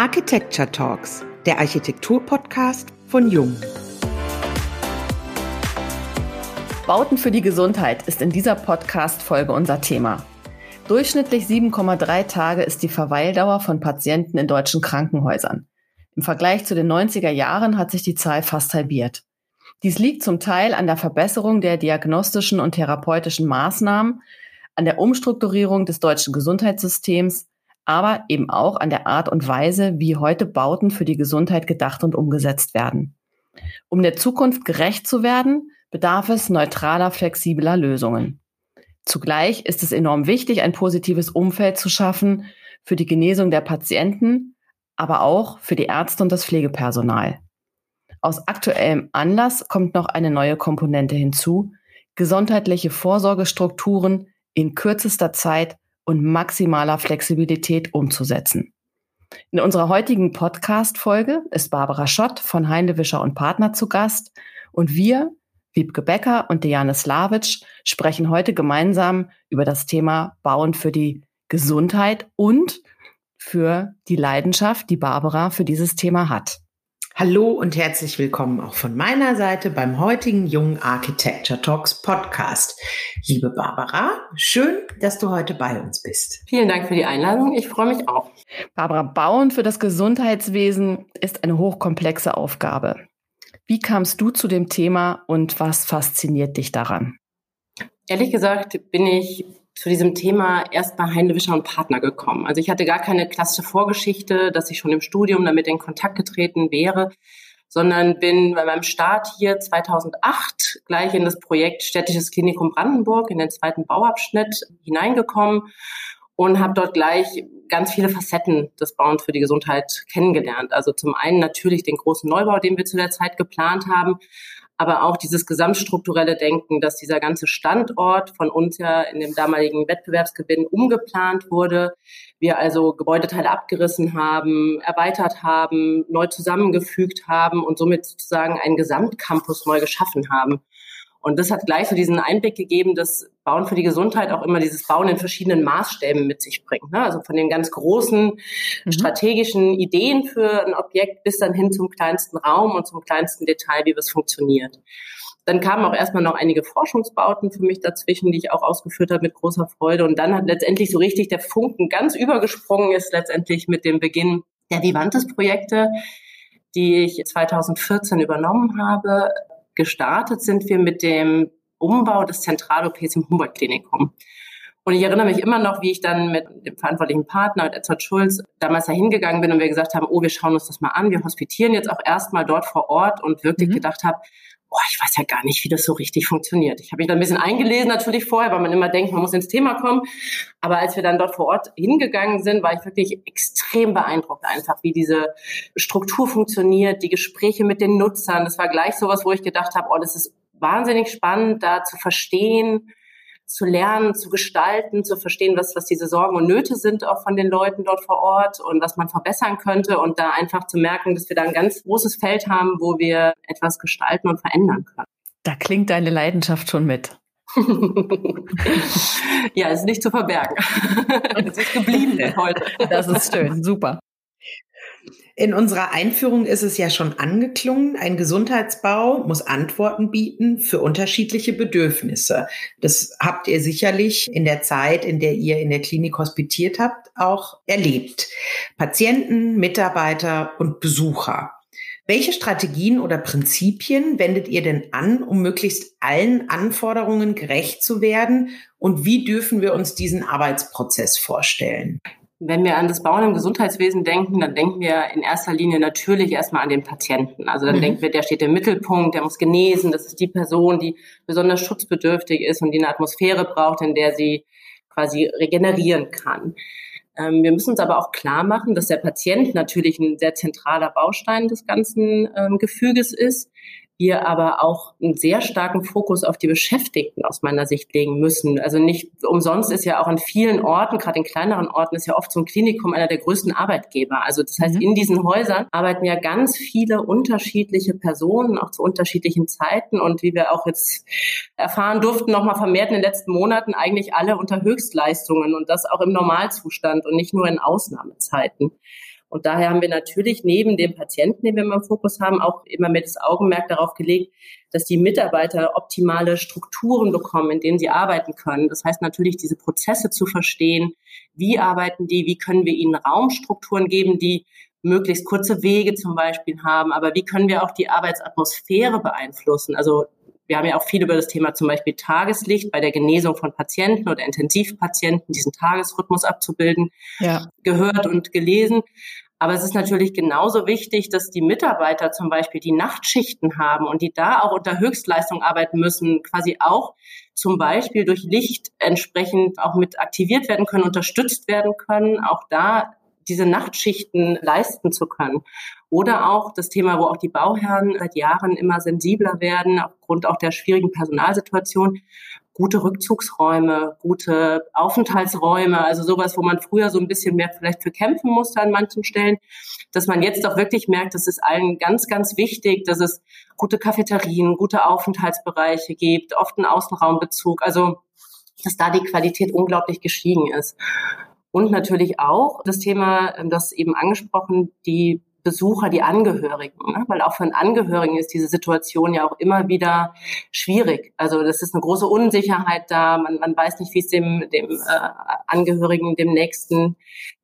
Architecture Talks, der Architektur-Podcast von Jung. Bauten für die Gesundheit ist in dieser Podcast-Folge unser Thema. Durchschnittlich 7,3 Tage ist die Verweildauer von Patienten in deutschen Krankenhäusern. Im Vergleich zu den 90er Jahren hat sich die Zahl fast halbiert. Dies liegt zum Teil an der Verbesserung der diagnostischen und therapeutischen Maßnahmen, an der Umstrukturierung des deutschen Gesundheitssystems, aber eben auch an der Art und Weise, wie heute Bauten für die Gesundheit gedacht und umgesetzt werden. Um der Zukunft gerecht zu werden, bedarf es neutraler, flexibler Lösungen. Zugleich ist es enorm wichtig, ein positives Umfeld zu schaffen für die Genesung der Patienten, aber auch für die Ärzte und das Pflegepersonal. Aus aktuellem Anlass kommt noch eine neue Komponente hinzu, gesundheitliche Vorsorgestrukturen in kürzester Zeit und maximaler Flexibilität umzusetzen. In unserer heutigen Podcast-Folge ist Barbara Schott von Heindewischer und Partner zu Gast und wir, Wiebke Becker und Diane Slavic, sprechen heute gemeinsam über das Thema Bauen für die Gesundheit und für die Leidenschaft, die Barbara für dieses Thema hat. Hallo und herzlich willkommen auch von meiner Seite beim heutigen Jungen Architecture Talks Podcast. Liebe Barbara, schön, dass du heute bei uns bist. Vielen Dank für die Einladung. Ich freue mich auch. Barbara, Bauen für das Gesundheitswesen ist eine hochkomplexe Aufgabe. Wie kamst du zu dem Thema und was fasziniert dich daran? Ehrlich gesagt bin ich zu diesem Thema erst bei Heinlewischer und Partner gekommen. Also ich hatte gar keine klassische Vorgeschichte, dass ich schon im Studium damit in Kontakt getreten wäre, sondern bin bei meinem Start hier 2008 gleich in das Projekt Städtisches Klinikum Brandenburg in den zweiten Bauabschnitt hineingekommen und habe dort gleich ganz viele Facetten des Bauens für die Gesundheit kennengelernt. Also zum einen natürlich den großen Neubau, den wir zu der Zeit geplant haben, aber auch dieses gesamtstrukturelle Denken, dass dieser ganze Standort von uns ja in dem damaligen Wettbewerbsgewinn umgeplant wurde. Wir also Gebäudeteile abgerissen haben, erweitert haben, neu zusammengefügt haben und somit sozusagen einen Gesamtcampus neu geschaffen haben. Und das hat gleich so diesen Einblick gegeben, dass Bauen für die Gesundheit auch immer dieses Bauen in verschiedenen Maßstäben mit sich bringt. Ne? Also von den ganz großen mhm. strategischen Ideen für ein Objekt bis dann hin zum kleinsten Raum und zum kleinsten Detail, wie es funktioniert. Dann kamen auch erstmal noch einige Forschungsbauten für mich dazwischen, die ich auch ausgeführt habe mit großer Freude. Und dann hat letztendlich so richtig der Funken ganz übergesprungen ist letztendlich mit dem Beginn der Vivantes-Projekte, die ich 2014 übernommen habe, gestartet sind wir mit dem Umbau des Zentral-OPs im Humboldt-Klinikum. Und ich erinnere mich immer noch, wie ich dann mit dem verantwortlichen Partner, mit Edzard Schulz, damals da hingegangen bin und wir gesagt haben, oh, wir schauen uns das mal an, wir hospitieren jetzt auch erstmal dort vor Ort und wirklich mhm. gedacht habe, boah, ich weiß ja gar nicht, wie das so richtig funktioniert. Ich habe mich da ein bisschen eingelesen natürlich vorher, weil man immer denkt, man muss ins Thema kommen. Aber als wir dann dort vor Ort hingegangen sind, war ich wirklich extrem beeindruckt einfach, wie diese Struktur funktioniert, die Gespräche mit den Nutzern. Das war gleich sowas, wo ich gedacht habe, oh, das ist wahnsinnig spannend, da zu verstehen, zu lernen, zu gestalten, zu verstehen, was, was diese Sorgen und Nöte sind auch von den Leuten dort vor Ort und was man verbessern könnte und da einfach zu merken, dass wir da ein ganz großes Feld haben, wo wir etwas gestalten und verändern können. Da klingt deine Leidenschaft schon mit. ja, ist nicht zu verbergen. Es ist geblieben heute. Das ist schön, super. In unserer Einführung ist es ja schon angeklungen, ein Gesundheitsbau muss Antworten bieten für unterschiedliche Bedürfnisse. Das habt ihr sicherlich in der Zeit, in der ihr in der Klinik hospitiert habt, auch erlebt. Patienten, Mitarbeiter und Besucher. Welche Strategien oder Prinzipien wendet ihr denn an, um möglichst allen Anforderungen gerecht zu werden? Und wie dürfen wir uns diesen Arbeitsprozess vorstellen? Wenn wir an das Bauen im Gesundheitswesen denken, dann denken wir in erster Linie natürlich erstmal an den Patienten. Also dann mhm. denken wir, der steht im Mittelpunkt, der muss genesen, das ist die Person, die besonders schutzbedürftig ist und die eine Atmosphäre braucht, in der sie quasi regenerieren kann. Ähm, wir müssen uns aber auch klar machen, dass der Patient natürlich ein sehr zentraler Baustein des ganzen ähm, Gefüges ist wir aber auch einen sehr starken Fokus auf die Beschäftigten aus meiner Sicht legen müssen. Also nicht umsonst ist ja auch an vielen Orten, gerade in kleineren Orten, ist ja oft so ein Klinikum einer der größten Arbeitgeber. Also das heißt, mhm. in diesen Häusern arbeiten ja ganz viele unterschiedliche Personen, auch zu unterschiedlichen Zeiten und wie wir auch jetzt erfahren durften, nochmal vermehrt in den letzten Monaten, eigentlich alle unter Höchstleistungen und das auch im Normalzustand und nicht nur in Ausnahmezeiten. Und daher haben wir natürlich neben dem Patienten, den wir im Fokus haben, auch immer mehr das Augenmerk darauf gelegt, dass die Mitarbeiter optimale Strukturen bekommen, in denen sie arbeiten können. Das heißt natürlich, diese Prozesse zu verstehen. Wie arbeiten die? Wie können wir ihnen Raumstrukturen geben, die möglichst kurze Wege zum Beispiel haben? Aber wie können wir auch die Arbeitsatmosphäre beeinflussen? Also wir haben ja auch viel über das Thema zum Beispiel Tageslicht bei der Genesung von Patienten oder Intensivpatienten, diesen Tagesrhythmus abzubilden, ja. gehört und gelesen. Aber es ist natürlich genauso wichtig, dass die Mitarbeiter zum Beispiel die Nachtschichten haben und die da auch unter Höchstleistung arbeiten müssen, quasi auch zum Beispiel durch Licht entsprechend auch mit aktiviert werden können, unterstützt werden können, auch da diese Nachtschichten leisten zu können. Oder auch das Thema, wo auch die Bauherren seit Jahren immer sensibler werden, aufgrund auch der schwierigen Personalsituation. Gute Rückzugsräume, gute Aufenthaltsräume, also sowas, wo man früher so ein bisschen mehr vielleicht für kämpfen musste an manchen Stellen, dass man jetzt auch wirklich merkt, das ist allen ganz, ganz wichtig, dass es gute Cafeterien, gute Aufenthaltsbereiche gibt, oft einen Außenraumbezug, also dass da die Qualität unglaublich gestiegen ist. Und natürlich auch das Thema, das eben angesprochen, die Besucher, die Angehörigen, ne? weil auch für einen Angehörigen ist diese Situation ja auch immer wieder schwierig. Also das ist eine große Unsicherheit da. Man, man weiß nicht, wie es dem, dem äh, Angehörigen, dem Nächsten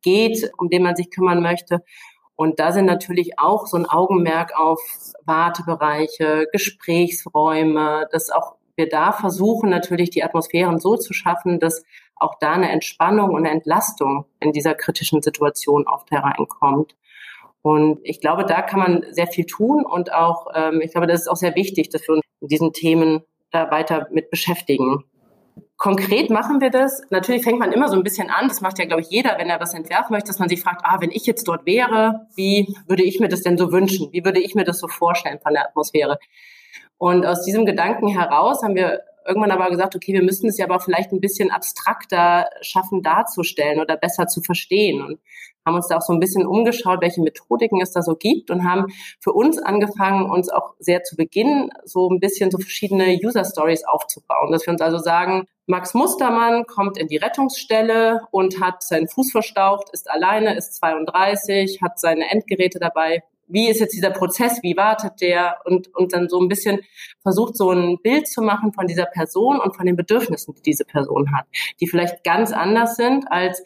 geht, um den man sich kümmern möchte. Und da sind natürlich auch so ein Augenmerk auf Wartebereiche, Gesprächsräume, dass auch wir da versuchen, natürlich die Atmosphären so zu schaffen, dass auch da eine Entspannung und eine Entlastung in dieser kritischen Situation oft hereinkommt. Und ich glaube, da kann man sehr viel tun und auch, ähm, ich glaube, das ist auch sehr wichtig, dass wir uns in diesen Themen da weiter mit beschäftigen. Konkret machen wir das. Natürlich fängt man immer so ein bisschen an. Das macht ja, glaube ich, jeder, wenn er was entwerfen möchte, dass man sich fragt, ah, wenn ich jetzt dort wäre, wie würde ich mir das denn so wünschen? Wie würde ich mir das so vorstellen von der Atmosphäre? Und aus diesem Gedanken heraus haben wir irgendwann aber gesagt, okay, wir müssen es ja aber vielleicht ein bisschen abstrakter schaffen darzustellen oder besser zu verstehen. Und haben uns da auch so ein bisschen umgeschaut, welche Methodiken es da so gibt und haben für uns angefangen, uns auch sehr zu Beginn so ein bisschen so verschiedene User Stories aufzubauen. Dass wir uns also sagen, Max Mustermann kommt in die Rettungsstelle und hat seinen Fuß verstaucht, ist alleine, ist 32, hat seine Endgeräte dabei, wie ist jetzt dieser Prozess, wie wartet der und, und dann so ein bisschen versucht, so ein Bild zu machen von dieser Person und von den Bedürfnissen, die diese Person hat, die vielleicht ganz anders sind als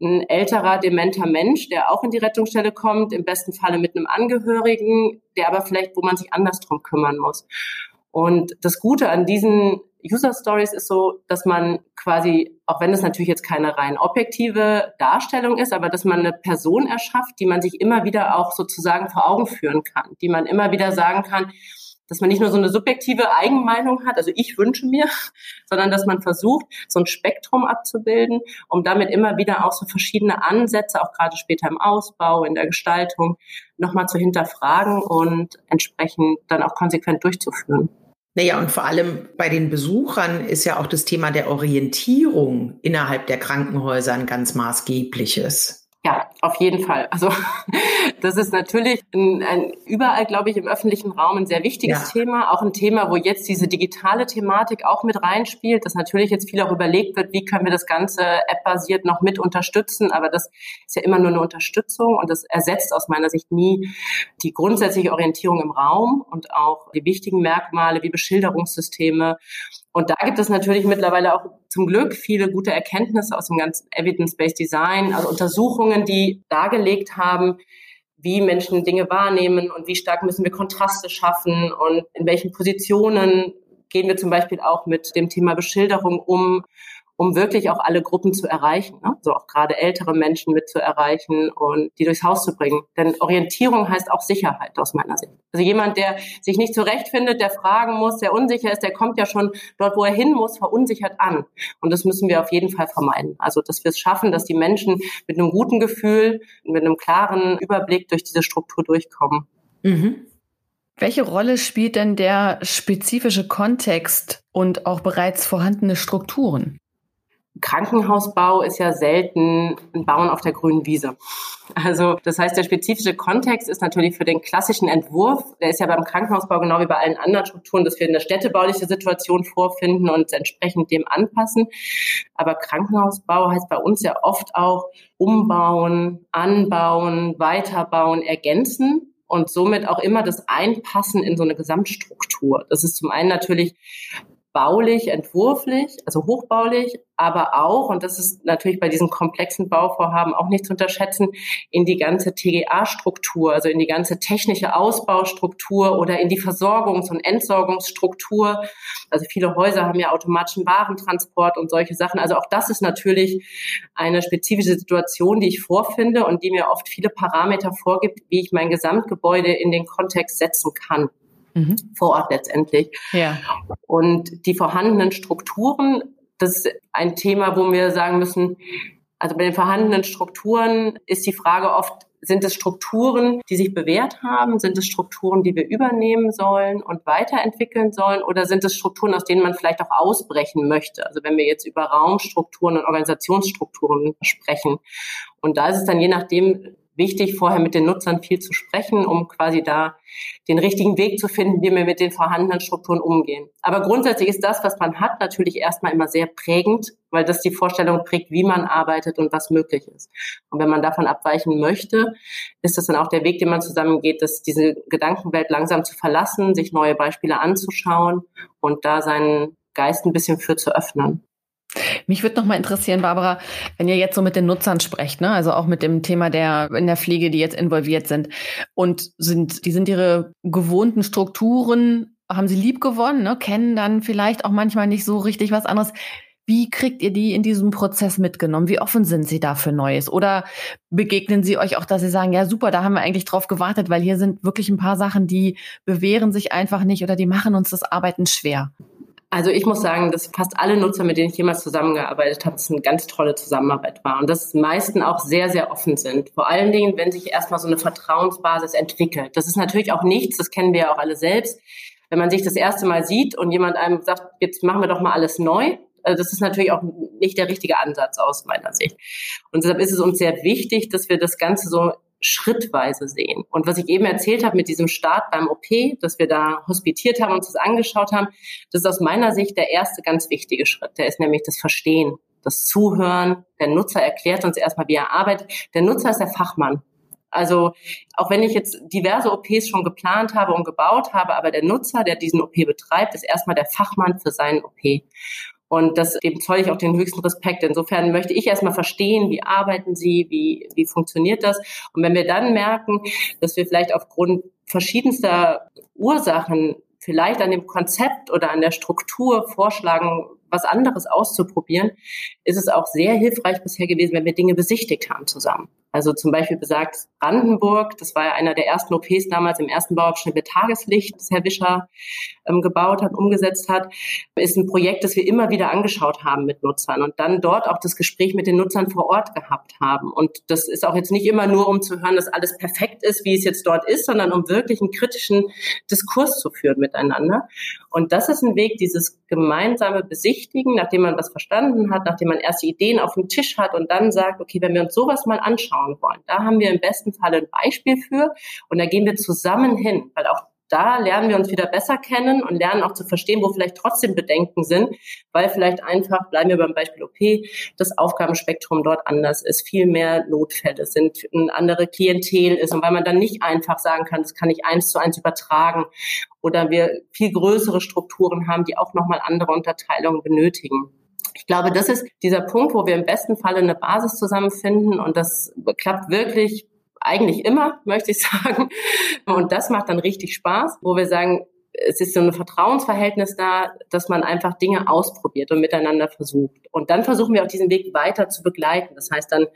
ein älterer, dementer Mensch, der auch in die Rettungsstelle kommt, im besten Falle mit einem Angehörigen, der aber vielleicht, wo man sich anders drum kümmern muss. Und das Gute an diesen User Stories ist so, dass man quasi, auch wenn es natürlich jetzt keine rein objektive Darstellung ist, aber dass man eine Person erschafft, die man sich immer wieder auch sozusagen vor Augen führen kann, die man immer wieder sagen kann, dass man nicht nur so eine subjektive Eigenmeinung hat, also ich wünsche mir, sondern dass man versucht, so ein Spektrum abzubilden, um damit immer wieder auch so verschiedene Ansätze, auch gerade später im Ausbau, in der Gestaltung, nochmal zu hinterfragen und entsprechend dann auch konsequent durchzuführen. Naja, und vor allem bei den Besuchern ist ja auch das Thema der Orientierung innerhalb der Krankenhäuser ein ganz maßgebliches. Ja, auf jeden Fall. Also das ist natürlich ein, ein überall, glaube ich, im öffentlichen Raum ein sehr wichtiges ja. Thema. Auch ein Thema, wo jetzt diese digitale Thematik auch mit reinspielt, dass natürlich jetzt viel auch überlegt wird, wie können wir das Ganze app-basiert noch mit unterstützen. Aber das ist ja immer nur eine Unterstützung und das ersetzt aus meiner Sicht nie die grundsätzliche Orientierung im Raum und auch die wichtigen Merkmale wie Beschilderungssysteme und da gibt es natürlich mittlerweile auch zum Glück viele gute Erkenntnisse aus dem ganzen Evidence-Based Design, also Untersuchungen, die dargelegt haben, wie Menschen Dinge wahrnehmen und wie stark müssen wir Kontraste schaffen und in welchen Positionen gehen wir zum Beispiel auch mit dem Thema Beschilderung um um wirklich auch alle Gruppen zu erreichen, ne? so auch gerade ältere Menschen mit zu erreichen und die durchs Haus zu bringen. Denn Orientierung heißt auch Sicherheit aus meiner Sicht. Also jemand, der sich nicht zurechtfindet, der fragen muss, der unsicher ist, der kommt ja schon dort, wo er hin muss, verunsichert an. Und das müssen wir auf jeden Fall vermeiden. Also, dass wir es schaffen, dass die Menschen mit einem guten Gefühl, mit einem klaren Überblick durch diese Struktur durchkommen. Mhm. Welche Rolle spielt denn der spezifische Kontext und auch bereits vorhandene Strukturen? Krankenhausbau ist ja selten ein Bauen auf der grünen Wiese. Also das heißt, der spezifische Kontext ist natürlich für den klassischen Entwurf, der ist ja beim Krankenhausbau genau wie bei allen anderen Strukturen, dass wir eine städtebauliche Situation vorfinden und entsprechend dem anpassen. Aber Krankenhausbau heißt bei uns ja oft auch umbauen, anbauen, weiterbauen, ergänzen und somit auch immer das Einpassen in so eine Gesamtstruktur. Das ist zum einen natürlich baulich, entwurflich, also hochbaulich, aber auch, und das ist natürlich bei diesen komplexen Bauvorhaben auch nicht zu unterschätzen, in die ganze TGA-Struktur, also in die ganze technische Ausbaustruktur oder in die Versorgungs- und Entsorgungsstruktur. Also viele Häuser haben ja automatischen Warentransport und solche Sachen. Also auch das ist natürlich eine spezifische Situation, die ich vorfinde und die mir oft viele Parameter vorgibt, wie ich mein Gesamtgebäude in den Kontext setzen kann mhm. vor Ort letztendlich. Ja. Und die vorhandenen Strukturen, das ist ein Thema, wo wir sagen müssen, also bei den vorhandenen Strukturen ist die Frage oft, sind es Strukturen, die sich bewährt haben? Sind es Strukturen, die wir übernehmen sollen und weiterentwickeln sollen? Oder sind es Strukturen, aus denen man vielleicht auch ausbrechen möchte? Also wenn wir jetzt über Raumstrukturen und Organisationsstrukturen sprechen. Und da ist es dann je nachdem wichtig, vorher mit den Nutzern viel zu sprechen, um quasi da den richtigen Weg zu finden, wie wir mit den vorhandenen Strukturen umgehen. Aber grundsätzlich ist das, was man hat, natürlich erstmal immer sehr prägend, weil das die Vorstellung prägt, wie man arbeitet und was möglich ist. Und wenn man davon abweichen möchte, ist das dann auch der Weg, den man zusammengeht, dass diese Gedankenwelt langsam zu verlassen, sich neue Beispiele anzuschauen und da seinen Geist ein bisschen für zu öffnen. Mich würde noch mal interessieren, Barbara, wenn ihr jetzt so mit den Nutzern sprecht, ne, also auch mit dem Thema der in der Pflege, die jetzt involviert sind und sind, die sind ihre gewohnten Strukturen, haben sie lieb gewonnen, ne, kennen dann vielleicht auch manchmal nicht so richtig was anderes. Wie kriegt ihr die in diesem Prozess mitgenommen? Wie offen sind sie da für Neues? Oder begegnen sie euch auch, dass sie sagen, ja super, da haben wir eigentlich drauf gewartet, weil hier sind wirklich ein paar Sachen, die bewähren sich einfach nicht oder die machen uns das Arbeiten schwer? Also ich muss sagen, dass fast alle Nutzer, mit denen ich jemals zusammengearbeitet habe, es eine ganz tolle Zusammenarbeit war und dass die meisten auch sehr, sehr offen sind. Vor allen Dingen, wenn sich erstmal so eine Vertrauensbasis entwickelt. Das ist natürlich auch nichts, das kennen wir ja auch alle selbst. Wenn man sich das erste Mal sieht und jemand einem sagt, jetzt machen wir doch mal alles neu, also das ist natürlich auch nicht der richtige Ansatz aus meiner Sicht. Und deshalb ist es uns sehr wichtig, dass wir das Ganze so schrittweise sehen. Und was ich eben erzählt habe mit diesem Start beim OP, dass wir da hospitiert haben, uns das angeschaut haben, das ist aus meiner Sicht der erste ganz wichtige Schritt. Der ist nämlich das Verstehen, das Zuhören. Der Nutzer erklärt uns erstmal, wie er arbeitet. Der Nutzer ist der Fachmann. Also auch wenn ich jetzt diverse OPs schon geplant habe und gebaut habe, aber der Nutzer, der diesen OP betreibt, ist erstmal der Fachmann für seinen OP. Und das, dem zoll ich auch den höchsten Respekt. Insofern möchte ich erstmal verstehen, wie arbeiten Sie, wie, wie funktioniert das? Und wenn wir dann merken, dass wir vielleicht aufgrund verschiedenster Ursachen vielleicht an dem Konzept oder an der Struktur vorschlagen, was anderes auszuprobieren, ist es auch sehr hilfreich bisher gewesen, wenn wir Dinge besichtigt haben zusammen. Also zum Beispiel besagt Brandenburg, das war ja einer der ersten OPs damals im ersten Bauabschnitt mit Tageslicht, das Herr Wischer ähm, gebaut hat, umgesetzt hat, ist ein Projekt, das wir immer wieder angeschaut haben mit Nutzern und dann dort auch das Gespräch mit den Nutzern vor Ort gehabt haben. Und das ist auch jetzt nicht immer nur, um zu hören, dass alles perfekt ist, wie es jetzt dort ist, sondern um wirklich einen kritischen Diskurs zu führen miteinander. Und das ist ein Weg, dieses gemeinsame Besichtigen, nachdem man was verstanden hat, nachdem man erste Ideen auf dem Tisch hat und dann sagt, okay, wenn wir uns sowas mal anschauen, anschauen wollen. Da haben wir im besten Fall ein Beispiel für und da gehen wir zusammen hin, weil auch da lernen wir uns wieder besser kennen und lernen auch zu verstehen, wo vielleicht trotzdem Bedenken sind, weil vielleicht einfach, bleiben wir beim Beispiel OP, das Aufgabenspektrum dort anders ist, viel mehr Notfälle sind, eine andere Klientel ist und weil man dann nicht einfach sagen kann, das kann ich eins zu eins übertragen oder wir viel größere Strukturen haben, die auch nochmal andere Unterteilungen benötigen. Ich glaube, das ist dieser Punkt, wo wir im besten Falle eine Basis zusammenfinden und das klappt wirklich eigentlich immer, möchte ich sagen. Und das macht dann richtig Spaß, wo wir sagen, es ist so ein Vertrauensverhältnis da, dass man einfach Dinge ausprobiert und miteinander versucht. Und dann versuchen wir auch diesen Weg weiter zu begleiten. Das heißt, dann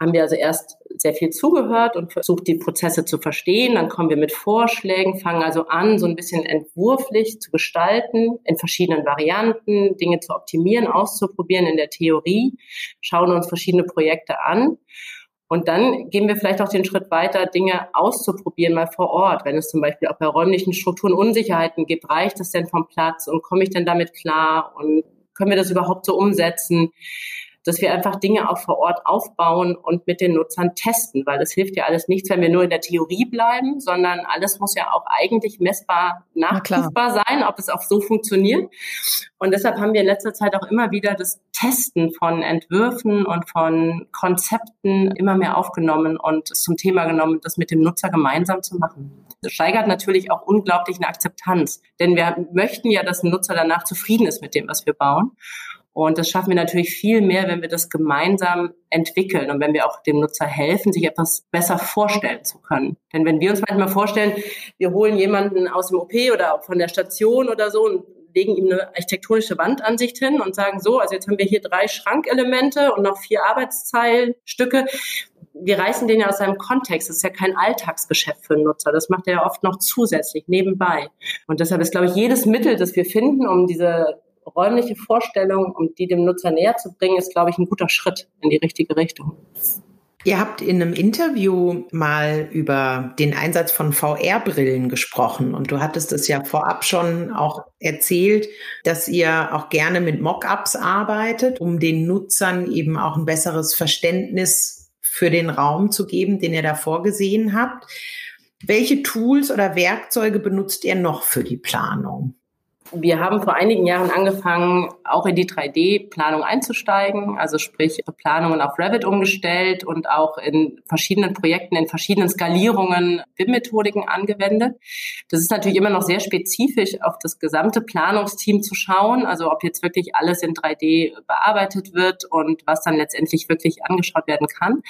haben wir also erst sehr viel zugehört und versucht, die Prozesse zu verstehen. Dann kommen wir mit Vorschlägen, fangen also an, so ein bisschen entwurflich zu gestalten, in verschiedenen Varianten, Dinge zu optimieren, auszuprobieren in der Theorie, schauen uns verschiedene Projekte an. Und dann gehen wir vielleicht auch den Schritt weiter, Dinge auszuprobieren, mal vor Ort. Wenn es zum Beispiel auch bei räumlichen Strukturen Unsicherheiten gibt, reicht es denn vom Platz und komme ich denn damit klar und können wir das überhaupt so umsetzen? Dass wir einfach Dinge auch vor Ort aufbauen und mit den Nutzern testen, weil es hilft ja alles nichts, wenn wir nur in der Theorie bleiben, sondern alles muss ja auch eigentlich messbar nachprüfbar sein, ob es auch so funktioniert. Und deshalb haben wir in letzter Zeit auch immer wieder das Testen von Entwürfen und von Konzepten immer mehr aufgenommen und zum Thema genommen, das mit dem Nutzer gemeinsam zu machen. Das steigert natürlich auch unglaublich eine Akzeptanz, denn wir möchten ja, dass ein Nutzer danach zufrieden ist mit dem, was wir bauen. Und das schaffen wir natürlich viel mehr, wenn wir das gemeinsam entwickeln und wenn wir auch dem Nutzer helfen, sich etwas besser vorstellen zu können. Denn wenn wir uns manchmal vorstellen, wir holen jemanden aus dem OP oder von der Station oder so und legen ihm eine architektonische Wandansicht hin und sagen so, also jetzt haben wir hier drei Schrankelemente und noch vier Arbeitszeilstücke. Wir reißen den ja aus seinem Kontext. Das ist ja kein Alltagsgeschäft für einen Nutzer. Das macht er ja oft noch zusätzlich nebenbei. Und deshalb ist, glaube ich, jedes Mittel, das wir finden, um diese räumliche Vorstellung, um die dem Nutzer näher zu bringen, ist, glaube ich, ein guter Schritt in die richtige Richtung. Ihr habt in einem Interview mal über den Einsatz von VR-Brillen gesprochen und du hattest es ja vorab schon auch erzählt, dass ihr auch gerne mit Mockups arbeitet, um den Nutzern eben auch ein besseres Verständnis für den Raum zu geben, den ihr da vorgesehen habt. Welche Tools oder Werkzeuge benutzt ihr noch für die Planung? Wir haben vor einigen Jahren angefangen, auch in die 3D-Planung einzusteigen, also sprich Planungen auf Revit umgestellt und auch in verschiedenen Projekten, in verschiedenen Skalierungen BIM-Methodiken angewendet. Das ist natürlich immer noch sehr spezifisch auf das gesamte Planungsteam zu schauen, also ob jetzt wirklich alles in 3D bearbeitet wird und was dann letztendlich wirklich angeschaut werden kann.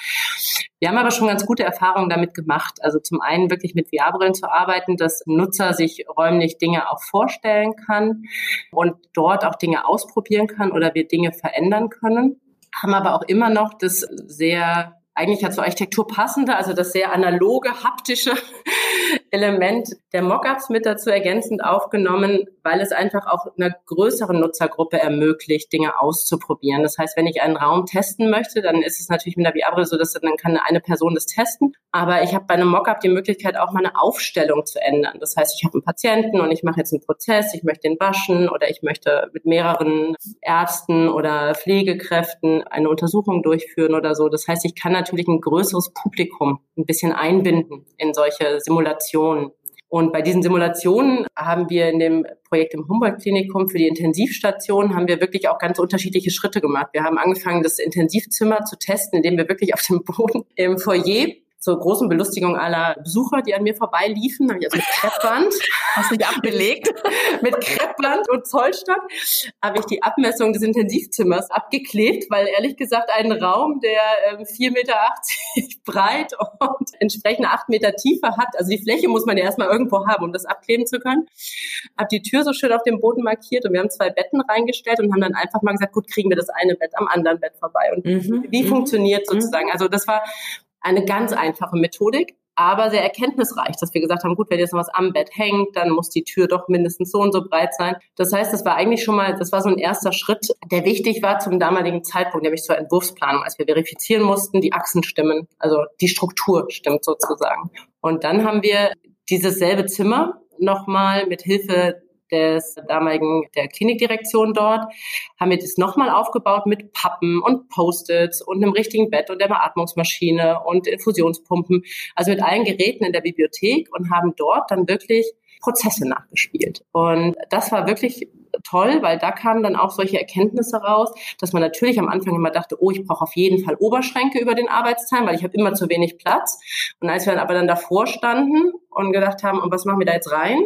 Wir haben aber schon ganz gute Erfahrungen damit gemacht. Also zum einen wirklich mit VR-Brillen zu arbeiten, dass Nutzer sich räumlich Dinge auch vorstellen kann und dort auch Dinge ausprobieren kann oder wir Dinge verändern können. Haben aber auch immer noch das sehr eigentlich ja zur Architektur passende, also das sehr analoge, haptische Element der Mockups mit dazu ergänzend aufgenommen, weil es einfach auch einer größeren Nutzergruppe ermöglicht, Dinge auszuprobieren. Das heißt, wenn ich einen Raum testen möchte, dann ist es natürlich mit der VR so, dass dann kann eine Person das testen. Aber ich habe bei einem Mockup die Möglichkeit, auch meine Aufstellung zu ändern. Das heißt, ich habe einen Patienten und ich mache jetzt einen Prozess, ich möchte ihn waschen oder ich möchte mit mehreren Ärzten oder Pflegekräften eine Untersuchung durchführen oder so. Das heißt, ich kann natürlich ein größeres Publikum ein bisschen einbinden in solche Simulationen. Und bei diesen Simulationen haben wir in dem Projekt im Humboldt-Klinikum für die Intensivstation haben wir wirklich auch ganz unterschiedliche Schritte gemacht. Wir haben angefangen, das Intensivzimmer zu testen, indem wir wirklich auf dem Boden im Foyer zur großen Belustigung aller Besucher, die an mir vorbeiliefen, habe ich also mit Kreppband, hast du dich abgelegt? mit Kreppband und Zollstock habe ich die Abmessung des Intensivzimmers abgeklebt, weil ehrlich gesagt ein Raum, der ähm, 4,80 Meter breit und entsprechend 8 Meter Tiefe hat, also die Fläche muss man ja erstmal irgendwo haben, um das abkleben zu können, habe die Tür so schön auf dem Boden markiert und wir haben zwei Betten reingestellt und haben dann einfach mal gesagt, gut, kriegen wir das eine Bett am anderen Bett vorbei und mhm. wie mhm. funktioniert sozusagen. Also das war eine ganz einfache Methodik, aber sehr erkenntnisreich, dass wir gesagt haben, gut, wenn jetzt noch was am Bett hängt, dann muss die Tür doch mindestens so und so breit sein. Das heißt, das war eigentlich schon mal, das war so ein erster Schritt, der wichtig war zum damaligen Zeitpunkt, nämlich zur Entwurfsplanung, als wir verifizieren mussten, die Achsen stimmen, also die Struktur stimmt sozusagen. Und dann haben wir dieses selbe Zimmer nochmal mit Hilfe des damaligen der Klinikdirektion dort, haben wir das nochmal aufgebaut mit Pappen und Post-its und einem richtigen Bett und der Beatmungsmaschine und Infusionspumpen, also mit allen Geräten in der Bibliothek und haben dort dann wirklich Prozesse nachgespielt. Und das war wirklich toll, weil da kamen dann auch solche Erkenntnisse raus, dass man natürlich am Anfang immer dachte, oh, ich brauche auf jeden Fall Oberschränke über den Arbeitsteilen, weil ich habe immer zu wenig Platz. Und als wir dann aber dann davor standen und gedacht haben, und was machen wir da jetzt rein?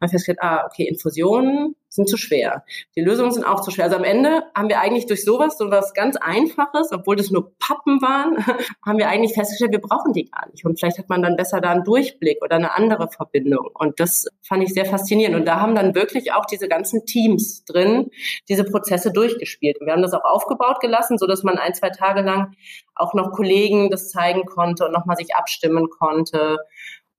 Haben festgestellt, ah, okay, Infusionen sind zu schwer. Die Lösungen sind auch zu schwer. Also am Ende haben wir eigentlich durch sowas, so was ganz Einfaches, obwohl das nur Pappen waren, haben wir eigentlich festgestellt, wir brauchen die gar nicht. Und vielleicht hat man dann besser da einen Durchblick oder eine andere Verbindung. Und das fand ich sehr faszinierend. Und da haben dann wirklich auch diese ganzen Teams drin diese Prozesse durchgespielt. Und wir haben das auch aufgebaut gelassen, so dass man ein, zwei Tage lang auch noch Kollegen das zeigen konnte und nochmal sich abstimmen konnte.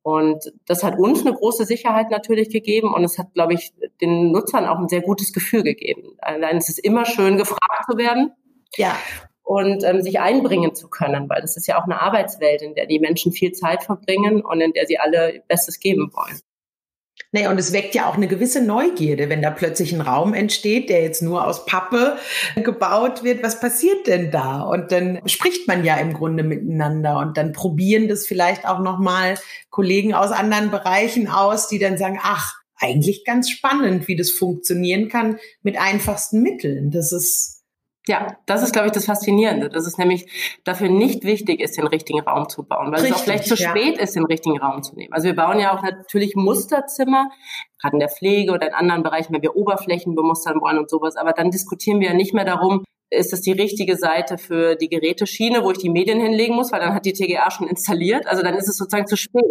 Und das hat uns eine große Sicherheit natürlich gegeben und es hat, glaube ich, den Nutzern auch ein sehr gutes Gefühl gegeben. Allein es ist immer schön, gefragt zu werden. Ja. Und ähm, sich einbringen zu können, weil das ist ja auch eine Arbeitswelt, in der die Menschen viel Zeit verbringen und in der sie alle Bestes geben wollen. Naja, und es weckt ja auch eine gewisse Neugierde, wenn da plötzlich ein Raum entsteht, der jetzt nur aus Pappe gebaut wird. Was passiert denn da? Und dann spricht man ja im Grunde miteinander und dann probieren das vielleicht auch nochmal Kollegen aus anderen Bereichen aus, die dann sagen, ach, eigentlich ganz spannend, wie das funktionieren kann mit einfachsten Mitteln. Das ist ja, das ist, glaube ich, das Faszinierende, dass es nämlich dafür nicht wichtig ist, den richtigen Raum zu bauen, weil Richtig, es auch vielleicht zu ja. spät ist, den richtigen Raum zu nehmen. Also wir bauen ja auch natürlich Musterzimmer, gerade in der Pflege oder in anderen Bereichen, wenn wir Oberflächen bemustern wollen und sowas, aber dann diskutieren wir ja nicht mehr darum, ist das die richtige Seite für die Geräteschiene, wo ich die Medien hinlegen muss, weil dann hat die TGA schon installiert, also dann ist es sozusagen zu spät.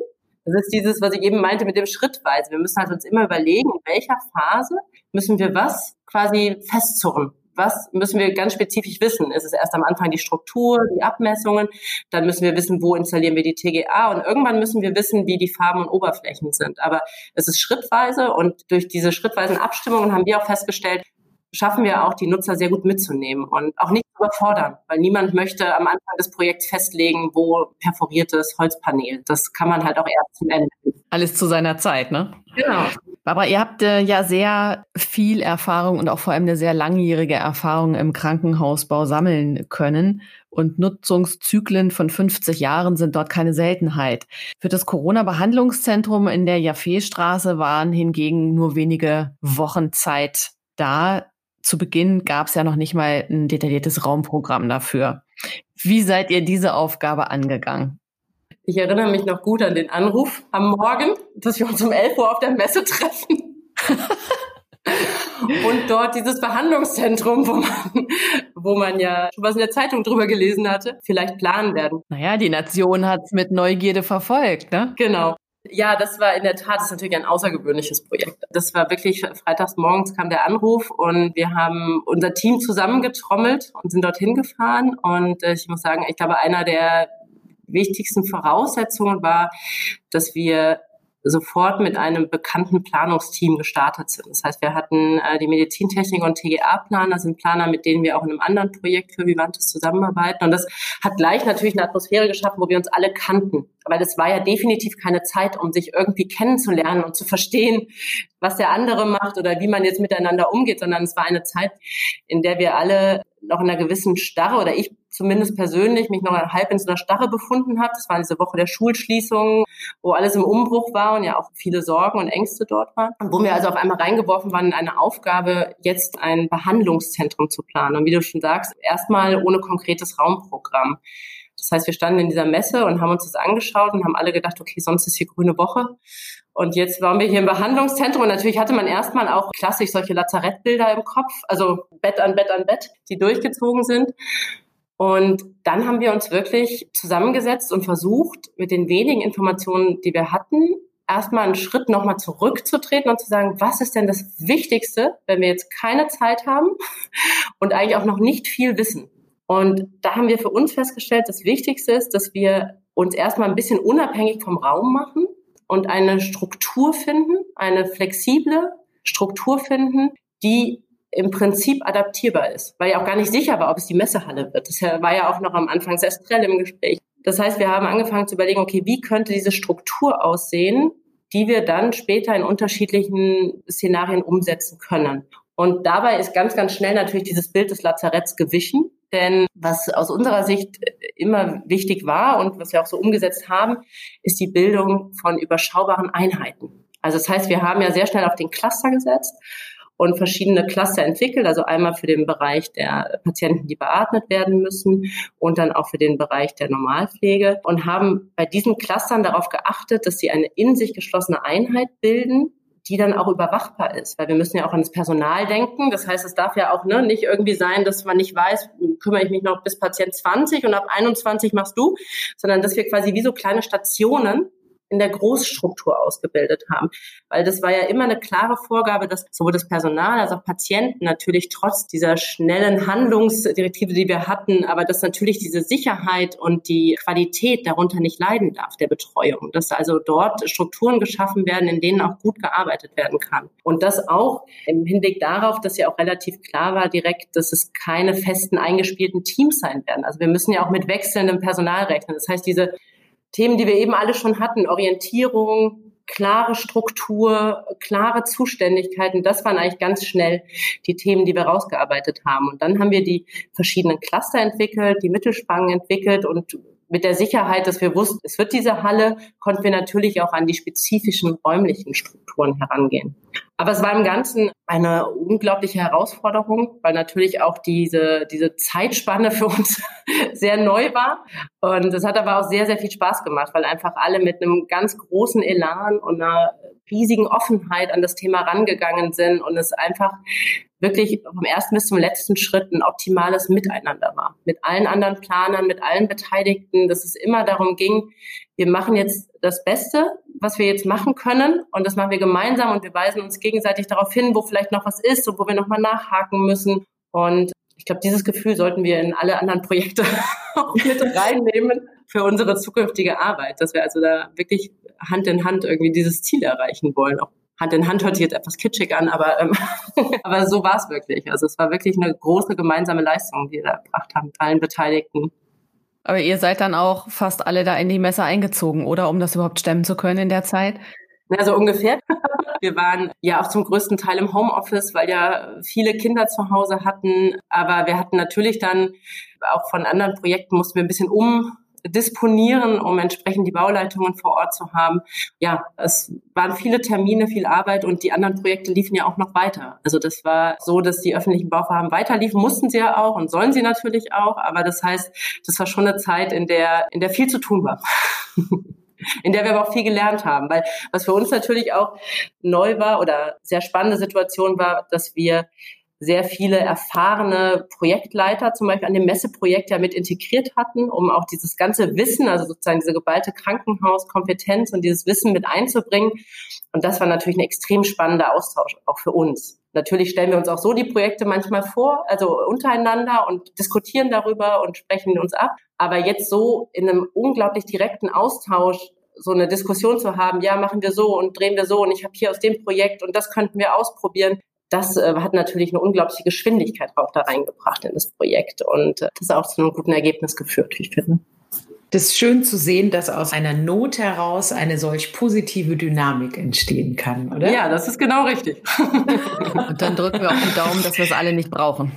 Das ist dieses, was ich eben meinte mit dem Schrittweise. Wir müssen halt uns immer überlegen, in welcher Phase müssen wir was quasi festzurren was müssen wir ganz spezifisch wissen? Ist es erst am Anfang die Struktur, die Abmessungen, dann müssen wir wissen, wo installieren wir die TGA und irgendwann müssen wir wissen, wie die Farben und Oberflächen sind. Aber es ist schrittweise und durch diese schrittweisen Abstimmungen haben wir auch festgestellt, schaffen wir auch, die Nutzer sehr gut mitzunehmen und auch nicht überfordern, weil niemand möchte am Anfang des Projekts festlegen, wo perforiertes Holzpanel. Das kann man halt auch erst zum Ende. Alles zu seiner Zeit, ne? Genau. Barbara, ihr habt äh, ja sehr viel Erfahrung und auch vor allem eine sehr langjährige Erfahrung im Krankenhausbau sammeln können. Und Nutzungszyklen von 50 Jahren sind dort keine Seltenheit. Für das Corona-Behandlungszentrum in der Jaffe-Straße waren hingegen nur wenige Wochen Zeit da zu Beginn gab es ja noch nicht mal ein detailliertes Raumprogramm dafür. Wie seid ihr diese Aufgabe angegangen? Ich erinnere mich noch gut an den Anruf am Morgen, dass wir uns um 11 Uhr auf der Messe treffen. und dort dieses Behandlungszentrum, wo man, wo man ja schon was in der Zeitung drüber gelesen hatte, vielleicht planen werden. Naja, die Nation hat es mit Neugierde verfolgt, ne? Genau. Ja, das war in der Tat, das ist natürlich ein außergewöhnliches Projekt. Das war wirklich, freitags morgens kam der Anruf und wir haben unser Team zusammengetrommelt und sind dorthin gefahren. Und äh, ich muss sagen, ich glaube, einer der wichtigsten Voraussetzungen war, dass wir sofort mit einem bekannten Planungsteam gestartet sind. Das heißt, wir hatten äh, die Medizintechniker und TGA-Planer, sind Planer, mit denen wir auch in einem anderen Projekt für Vivantes zusammenarbeiten. Und das hat gleich natürlich eine Atmosphäre geschaffen, wo wir uns alle kannten. Weil es war ja definitiv keine Zeit, um sich irgendwie kennenzulernen und zu verstehen, was der andere macht oder wie man jetzt miteinander umgeht, sondern es war eine Zeit, in der wir alle noch in einer gewissen Starre oder ich zumindest persönlich mich noch halb in so einer Starre befunden habe. Das war diese Woche der Schulschließung, wo alles im Umbruch war und ja auch viele Sorgen und Ängste dort waren. Wo wir also auf einmal reingeworfen waren in eine Aufgabe, jetzt ein Behandlungszentrum zu planen. Und wie du schon sagst, erstmal ohne konkretes Raumprogramm. Das heißt, wir standen in dieser Messe und haben uns das angeschaut und haben alle gedacht, okay, sonst ist hier grüne Woche. Und jetzt waren wir hier im Behandlungszentrum und natürlich hatte man erstmal auch klassisch solche Lazarettbilder im Kopf, also Bett an Bett an Bett, die durchgezogen sind. Und dann haben wir uns wirklich zusammengesetzt und versucht, mit den wenigen Informationen, die wir hatten, erstmal einen Schritt nochmal zurückzutreten und zu sagen, was ist denn das Wichtigste, wenn wir jetzt keine Zeit haben und eigentlich auch noch nicht viel wissen. Und da haben wir für uns festgestellt, das Wichtigste ist, dass wir uns erstmal ein bisschen unabhängig vom Raum machen und eine Struktur finden, eine flexible Struktur finden, die im Prinzip adaptierbar ist, weil ja auch gar nicht sicher war, ob es die Messehalle wird. Das war ja auch noch am Anfang sehr strell im Gespräch. Das heißt, wir haben angefangen zu überlegen, okay, wie könnte diese Struktur aussehen, die wir dann später in unterschiedlichen Szenarien umsetzen können. Und dabei ist ganz, ganz schnell natürlich dieses Bild des Lazaretts gewichen. Denn was aus unserer Sicht immer wichtig war und was wir auch so umgesetzt haben, ist die Bildung von überschaubaren Einheiten. Also das heißt, wir haben ja sehr schnell auf den Cluster gesetzt und verschiedene Cluster entwickelt, also einmal für den Bereich der Patienten, die beatmet werden müssen und dann auch für den Bereich der Normalpflege und haben bei diesen Clustern darauf geachtet, dass sie eine in sich geschlossene Einheit bilden, die dann auch überwachbar ist, weil wir müssen ja auch an das Personal denken. Das heißt, es darf ja auch ne, nicht irgendwie sein, dass man nicht weiß, kümmere ich mich noch bis Patient 20 und ab 21 machst du, sondern dass wir quasi wie so kleine Stationen in der Großstruktur ausgebildet haben. Weil das war ja immer eine klare Vorgabe, dass sowohl das Personal als auch Patienten natürlich trotz dieser schnellen Handlungsdirektive, die wir hatten, aber dass natürlich diese Sicherheit und die Qualität darunter nicht leiden darf, der Betreuung. Dass also dort Strukturen geschaffen werden, in denen auch gut gearbeitet werden kann. Und das auch im Hinblick darauf, dass ja auch relativ klar war direkt, dass es keine festen eingespielten Teams sein werden. Also wir müssen ja auch mit wechselndem Personal rechnen. Das heißt, diese Themen, die wir eben alle schon hatten, Orientierung, klare Struktur, klare Zuständigkeiten. Das waren eigentlich ganz schnell die Themen, die wir rausgearbeitet haben. Und dann haben wir die verschiedenen Cluster entwickelt, die Mittelspangen entwickelt und mit der Sicherheit, dass wir wussten, es wird diese Halle, konnten wir natürlich auch an die spezifischen räumlichen Strukturen herangehen. Aber es war im Ganzen eine unglaubliche Herausforderung, weil natürlich auch diese, diese Zeitspanne für uns sehr neu war. Und es hat aber auch sehr, sehr viel Spaß gemacht, weil einfach alle mit einem ganz großen Elan und einer riesigen Offenheit an das Thema rangegangen sind und es einfach wirklich vom ersten bis zum letzten Schritt ein optimales Miteinander war. Mit allen anderen Planern, mit allen Beteiligten, dass es immer darum ging, wir machen jetzt das Beste, was wir jetzt machen können und das machen wir gemeinsam und wir weisen uns gegenseitig darauf hin, wo vielleicht noch was ist und wo wir nochmal nachhaken müssen. Und ich glaube, dieses Gefühl sollten wir in alle anderen Projekte auch mit reinnehmen für unsere zukünftige Arbeit, dass wir also da wirklich Hand in Hand irgendwie dieses Ziel erreichen wollen, auch Hand in Hand hört sich jetzt etwas kitschig an, aber, ähm, aber so war es wirklich. Also es war wirklich eine große gemeinsame Leistung, die wir da erbracht haben mit allen Beteiligten. Aber ihr seid dann auch fast alle da in die Messe eingezogen, oder? Um das überhaupt stemmen zu können in der Zeit? Ja, so ungefähr. Wir waren ja auch zum größten Teil im Homeoffice, weil ja viele Kinder zu Hause hatten. Aber wir hatten natürlich dann auch von anderen Projekten mussten wir ein bisschen um disponieren, um entsprechend die Bauleitungen vor Ort zu haben. Ja, es waren viele Termine, viel Arbeit und die anderen Projekte liefen ja auch noch weiter. Also das war so, dass die öffentlichen Bauvorhaben weiterliefen, mussten sie ja auch und sollen sie natürlich auch. Aber das heißt, das war schon eine Zeit, in der, in der viel zu tun war. in der wir aber auch viel gelernt haben. Weil was für uns natürlich auch neu war oder sehr spannende Situation war, dass wir sehr viele erfahrene Projektleiter zum Beispiel an dem Messeprojekt ja mit integriert hatten, um auch dieses ganze Wissen, also sozusagen diese geballte Krankenhauskompetenz und dieses Wissen mit einzubringen. Und das war natürlich ein extrem spannender Austausch auch für uns. Natürlich stellen wir uns auch so die Projekte manchmal vor, also untereinander und diskutieren darüber und sprechen uns ab. Aber jetzt so in einem unglaublich direkten Austausch so eine Diskussion zu haben, ja, machen wir so und drehen wir so und ich habe hier aus dem Projekt und das könnten wir ausprobieren das äh, hat natürlich eine unglaubliche Geschwindigkeit auch da reingebracht in das Projekt und äh, das auch zu einem guten Ergebnis geführt, wie ich finde. Das ist schön zu sehen, dass aus einer Not heraus eine solch positive Dynamik entstehen kann, oder? Ja, das ist genau richtig. Und dann drücken wir auch die Daumen, dass wir es alle nicht brauchen.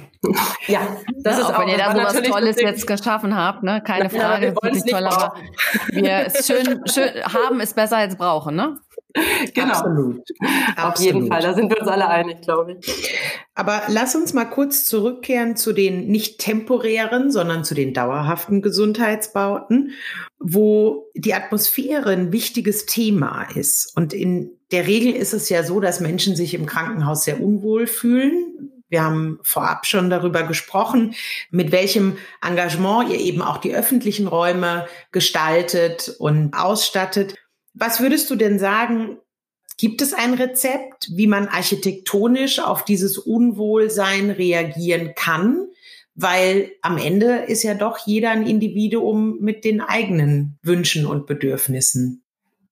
Ja, das ja, ist auch, wenn ihr da so was Tolles jetzt geschaffen habt, ne? Keine Frage, ja, das ist toll, aber wir ist schön, schön haben ist besser als brauchen, ne? Genau. Absolut. Auf Absolut. jeden Fall, da sind wir uns alle einig, glaube ich. Aber lass uns mal kurz zurückkehren zu den nicht temporären, sondern zu den dauerhaften Gesundheitsbauten, wo die Atmosphäre ein wichtiges Thema ist. Und in der Regel ist es ja so, dass Menschen sich im Krankenhaus sehr unwohl fühlen. Wir haben vorab schon darüber gesprochen, mit welchem Engagement ihr eben auch die öffentlichen Räume gestaltet und ausstattet. Was würdest du denn sagen, gibt es ein Rezept, wie man architektonisch auf dieses Unwohlsein reagieren kann? Weil am Ende ist ja doch jeder ein Individuum mit den eigenen Wünschen und Bedürfnissen.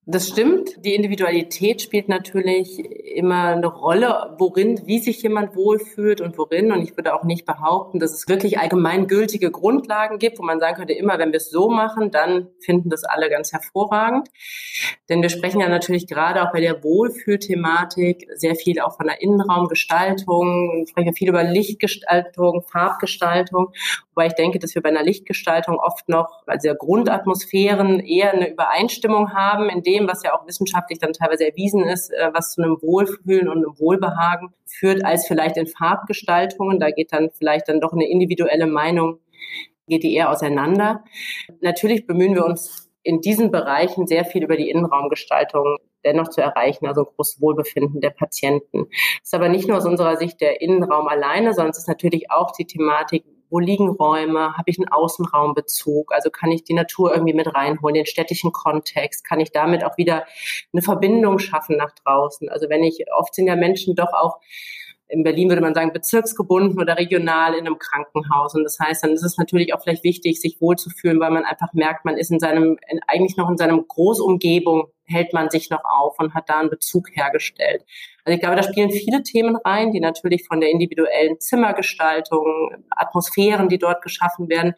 Das stimmt. Die Individualität spielt natürlich immer eine Rolle, worin, wie sich jemand wohlfühlt und worin. Und ich würde auch nicht behaupten, dass es wirklich allgemeingültige Grundlagen gibt, wo man sagen könnte, immer wenn wir es so machen, dann finden das alle ganz hervorragend. Denn wir sprechen ja natürlich gerade auch bei der Wohlfühlthematik sehr viel auch von der Innenraumgestaltung, sprechen viel über Lichtgestaltung, Farbgestaltung. Wobei ich denke, dass wir bei einer Lichtgestaltung oft noch, also der Grundatmosphären eher eine Übereinstimmung haben, in dem, was ja auch wissenschaftlich dann teilweise erwiesen ist, äh, was zu einem Wohlfühlen und einem Wohlbehagen führt, als vielleicht in Farbgestaltungen. Da geht dann vielleicht dann doch eine individuelle Meinung, geht die eher auseinander. Natürlich bemühen wir uns in diesen Bereichen sehr viel über die Innenraumgestaltung dennoch zu erreichen, also ein großes Wohlbefinden der Patienten. Das ist aber nicht nur aus unserer Sicht der Innenraum alleine, sondern es ist natürlich auch die Thematik, wo liegen Räume? Habe ich einen Außenraumbezug? Also kann ich die Natur irgendwie mit reinholen, den städtischen Kontext? Kann ich damit auch wieder eine Verbindung schaffen nach draußen? Also wenn ich, oft sind ja Menschen doch auch in Berlin würde man sagen, bezirksgebunden oder regional in einem Krankenhaus. Und das heißt, dann ist es natürlich auch vielleicht wichtig, sich wohlzufühlen, weil man einfach merkt, man ist in seinem, in, eigentlich noch in seinem Großumgebung, hält man sich noch auf und hat da einen Bezug hergestellt. Also ich glaube, da spielen viele Themen rein, die natürlich von der individuellen Zimmergestaltung, Atmosphären, die dort geschaffen werden,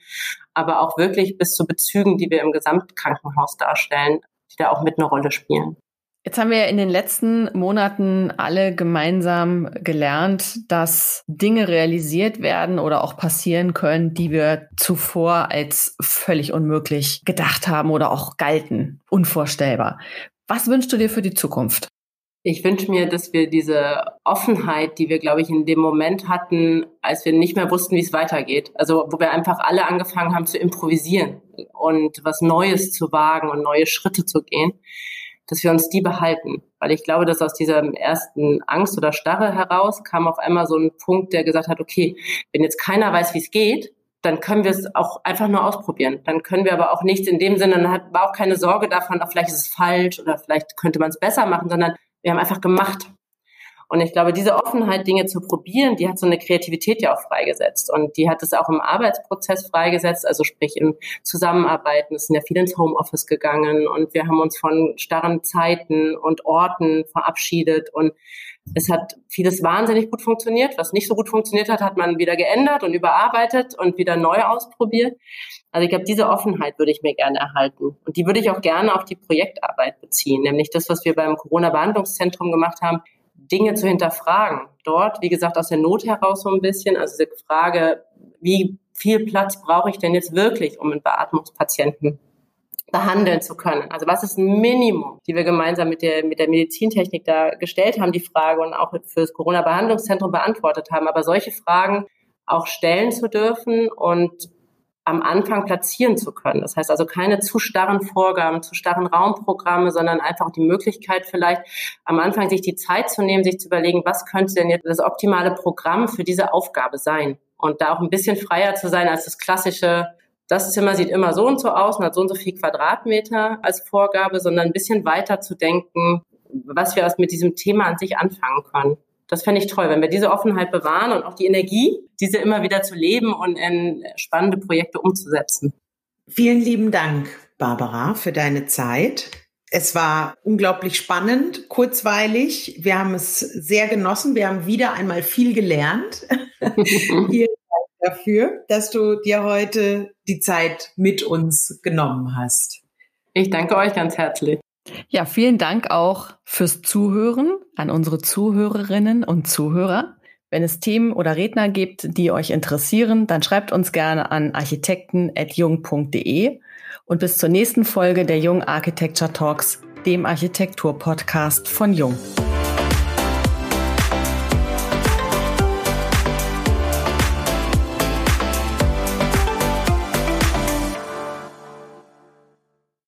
aber auch wirklich bis zu Bezügen, die wir im Gesamtkrankenhaus darstellen, die da auch mit eine Rolle spielen. Jetzt haben wir in den letzten Monaten alle gemeinsam gelernt, dass Dinge realisiert werden oder auch passieren können, die wir zuvor als völlig unmöglich gedacht haben oder auch galten. Unvorstellbar. Was wünschst du dir für die Zukunft? Ich wünsche mir, dass wir diese Offenheit, die wir, glaube ich, in dem Moment hatten, als wir nicht mehr wussten, wie es weitergeht, also wo wir einfach alle angefangen haben zu improvisieren und was Neues zu wagen und neue Schritte zu gehen, dass wir uns die behalten. Weil ich glaube, dass aus dieser ersten Angst oder Starre heraus kam auf einmal so ein Punkt, der gesagt hat, okay, wenn jetzt keiner weiß, wie es geht, dann können wir es auch einfach nur ausprobieren. Dann können wir aber auch nichts in dem Sinne, dann hat, war auch keine Sorge davon, vielleicht ist es falsch oder vielleicht könnte man es besser machen, sondern wir haben einfach gemacht. Und ich glaube, diese Offenheit, Dinge zu probieren, die hat so eine Kreativität ja auch freigesetzt. Und die hat es auch im Arbeitsprozess freigesetzt, also sprich im Zusammenarbeiten. Es sind ja viele ins Homeoffice gegangen und wir haben uns von starren Zeiten und Orten verabschiedet. Und es hat vieles wahnsinnig gut funktioniert. Was nicht so gut funktioniert hat, hat man wieder geändert und überarbeitet und wieder neu ausprobiert. Also ich glaube, diese Offenheit würde ich mir gerne erhalten. Und die würde ich auch gerne auf die Projektarbeit beziehen, nämlich das, was wir beim Corona-Behandlungszentrum gemacht haben, Dinge zu hinterfragen. Dort, wie gesagt, aus der Not heraus so ein bisschen, also diese Frage, wie viel Platz brauche ich denn jetzt wirklich, um einen Beatmungspatienten behandeln zu können. Also was ist ein Minimum, die wir gemeinsam mit der, mit der Medizintechnik da gestellt haben, die Frage und auch für das Corona-Behandlungszentrum beantwortet haben. Aber solche Fragen auch stellen zu dürfen und am Anfang platzieren zu können. Das heißt also keine zu starren Vorgaben, zu starren Raumprogramme, sondern einfach die Möglichkeit vielleicht am Anfang sich die Zeit zu nehmen, sich zu überlegen, was könnte denn jetzt das optimale Programm für diese Aufgabe sein? Und da auch ein bisschen freier zu sein als das klassische, das Zimmer sieht immer so und so aus und hat so und so viel Quadratmeter als Vorgabe, sondern ein bisschen weiter zu denken, was wir mit diesem Thema an sich anfangen können. Das fände ich toll, wenn wir diese Offenheit bewahren und auch die Energie, diese immer wieder zu leben und in spannende Projekte umzusetzen. Vielen lieben Dank, Barbara, für deine Zeit. Es war unglaublich spannend, kurzweilig. Wir haben es sehr genossen. Wir haben wieder einmal viel gelernt. Vielen Dank dafür, dass du dir heute die Zeit mit uns genommen hast. Ich danke euch ganz herzlich. Ja, vielen Dank auch fürs Zuhören an unsere Zuhörerinnen und Zuhörer. Wenn es Themen oder Redner gibt, die euch interessieren, dann schreibt uns gerne an architekten.jung.de und bis zur nächsten Folge der Jung Architecture Talks, dem Architektur-Podcast von Jung.